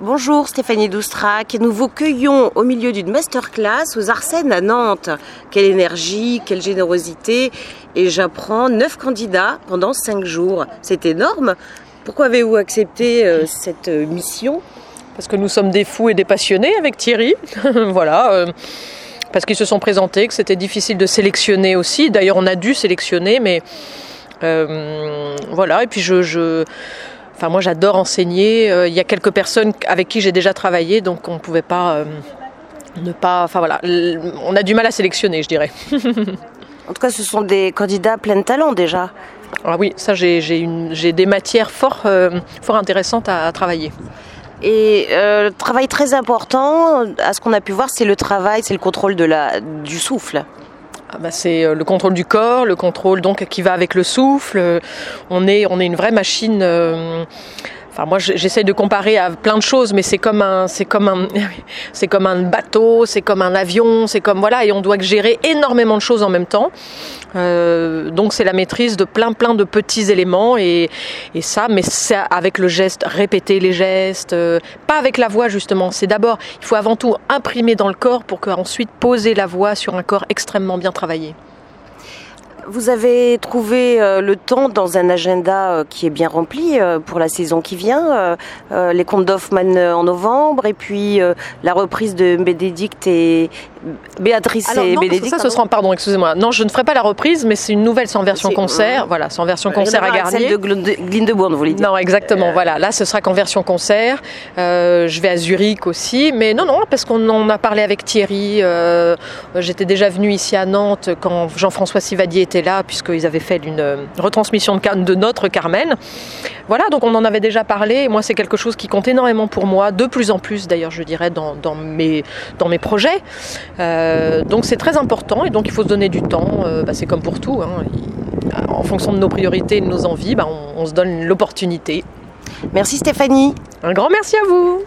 Bonjour Stéphanie Doustrac. Nous vous cueillons au milieu d'une masterclass aux Arsènes à Nantes. Quelle énergie, quelle générosité. Et j'apprends neuf candidats pendant cinq jours. C'est énorme. Pourquoi avez-vous accepté euh, cette euh, mission? Parce que nous sommes des fous et des passionnés avec Thierry. voilà. euh, parce qu'ils se sont présentés, que c'était difficile de sélectionner aussi. D'ailleurs, on a dû sélectionner, mais voilà. Et puis je- enfin moi j'adore enseigner. Euh, Il y a quelques personnes avec qui j'ai déjà travaillé, donc on ne pouvait pas euh, ne pas. Enfin voilà, on a du mal à sélectionner, je dirais. En tout cas, ce sont des candidats pleins de talent déjà. Ah oui, ça j'ai des matières fort, euh, fort intéressantes à, à travailler. Et euh, le travail très important, à ce qu'on a pu voir, c'est le travail, c'est le contrôle de la, du souffle. Ah bah, c'est euh, le contrôle du corps, le contrôle donc qui va avec le souffle. Euh, On est, on est une vraie machine. euh, Enfin, moi, j- j'essaye de comparer à plein de choses, mais c'est comme un, c'est comme un, c'est comme un bateau, c'est comme un avion, c'est comme voilà, et on doit gérer énormément de choses en même temps. Euh, donc, c'est la maîtrise de plein, plein de petits éléments et, et ça, mais c'est avec le geste, répéter les gestes, euh, pas avec la voix justement. C'est d'abord, il faut avant tout imprimer dans le corps pour qu'ensuite poser la voix sur un corps extrêmement bien travaillé. Vous avez trouvé euh, le temps dans un agenda euh, qui est bien rempli euh, pour la saison qui vient. les contes d'Hoffmann en novembre et puis la reprise de Bénédicte et Béatrice Alors, et non, Bénédicte. ça, ce sera, pardon, excusez-moi. Non, je ne ferai pas la reprise, mais c'est une nouvelle, en version concert. Voilà, en version Rien concert à Garnier. Celle de Glyndebourne, vous dire Non, exactement. Voilà, là, ce sera qu'en version concert. Euh, je vais à Zurich aussi, mais non, non, parce qu'on en a parlé avec Thierry. euh, J'étais déjà venue ici à Nantes quand Jean-François Sivadier était là, puisqu'ils avaient fait une euh, retransmission de, notre Carmen. Voilà, donc on en avait déjà parlé. Et moi, c'est quelque chose qui compte énormément pour moi, de plus en plus d'ailleurs, je dirais, dans, dans mes, dans mes projets. Euh, donc c'est très important et donc il faut se donner du temps. Euh, bah, c'est comme pour tout. hein. En fonction de nos priorités et de nos envies, bah, on- on se donne l'opportunité. Merci Stéphanie. Un grand merci à vous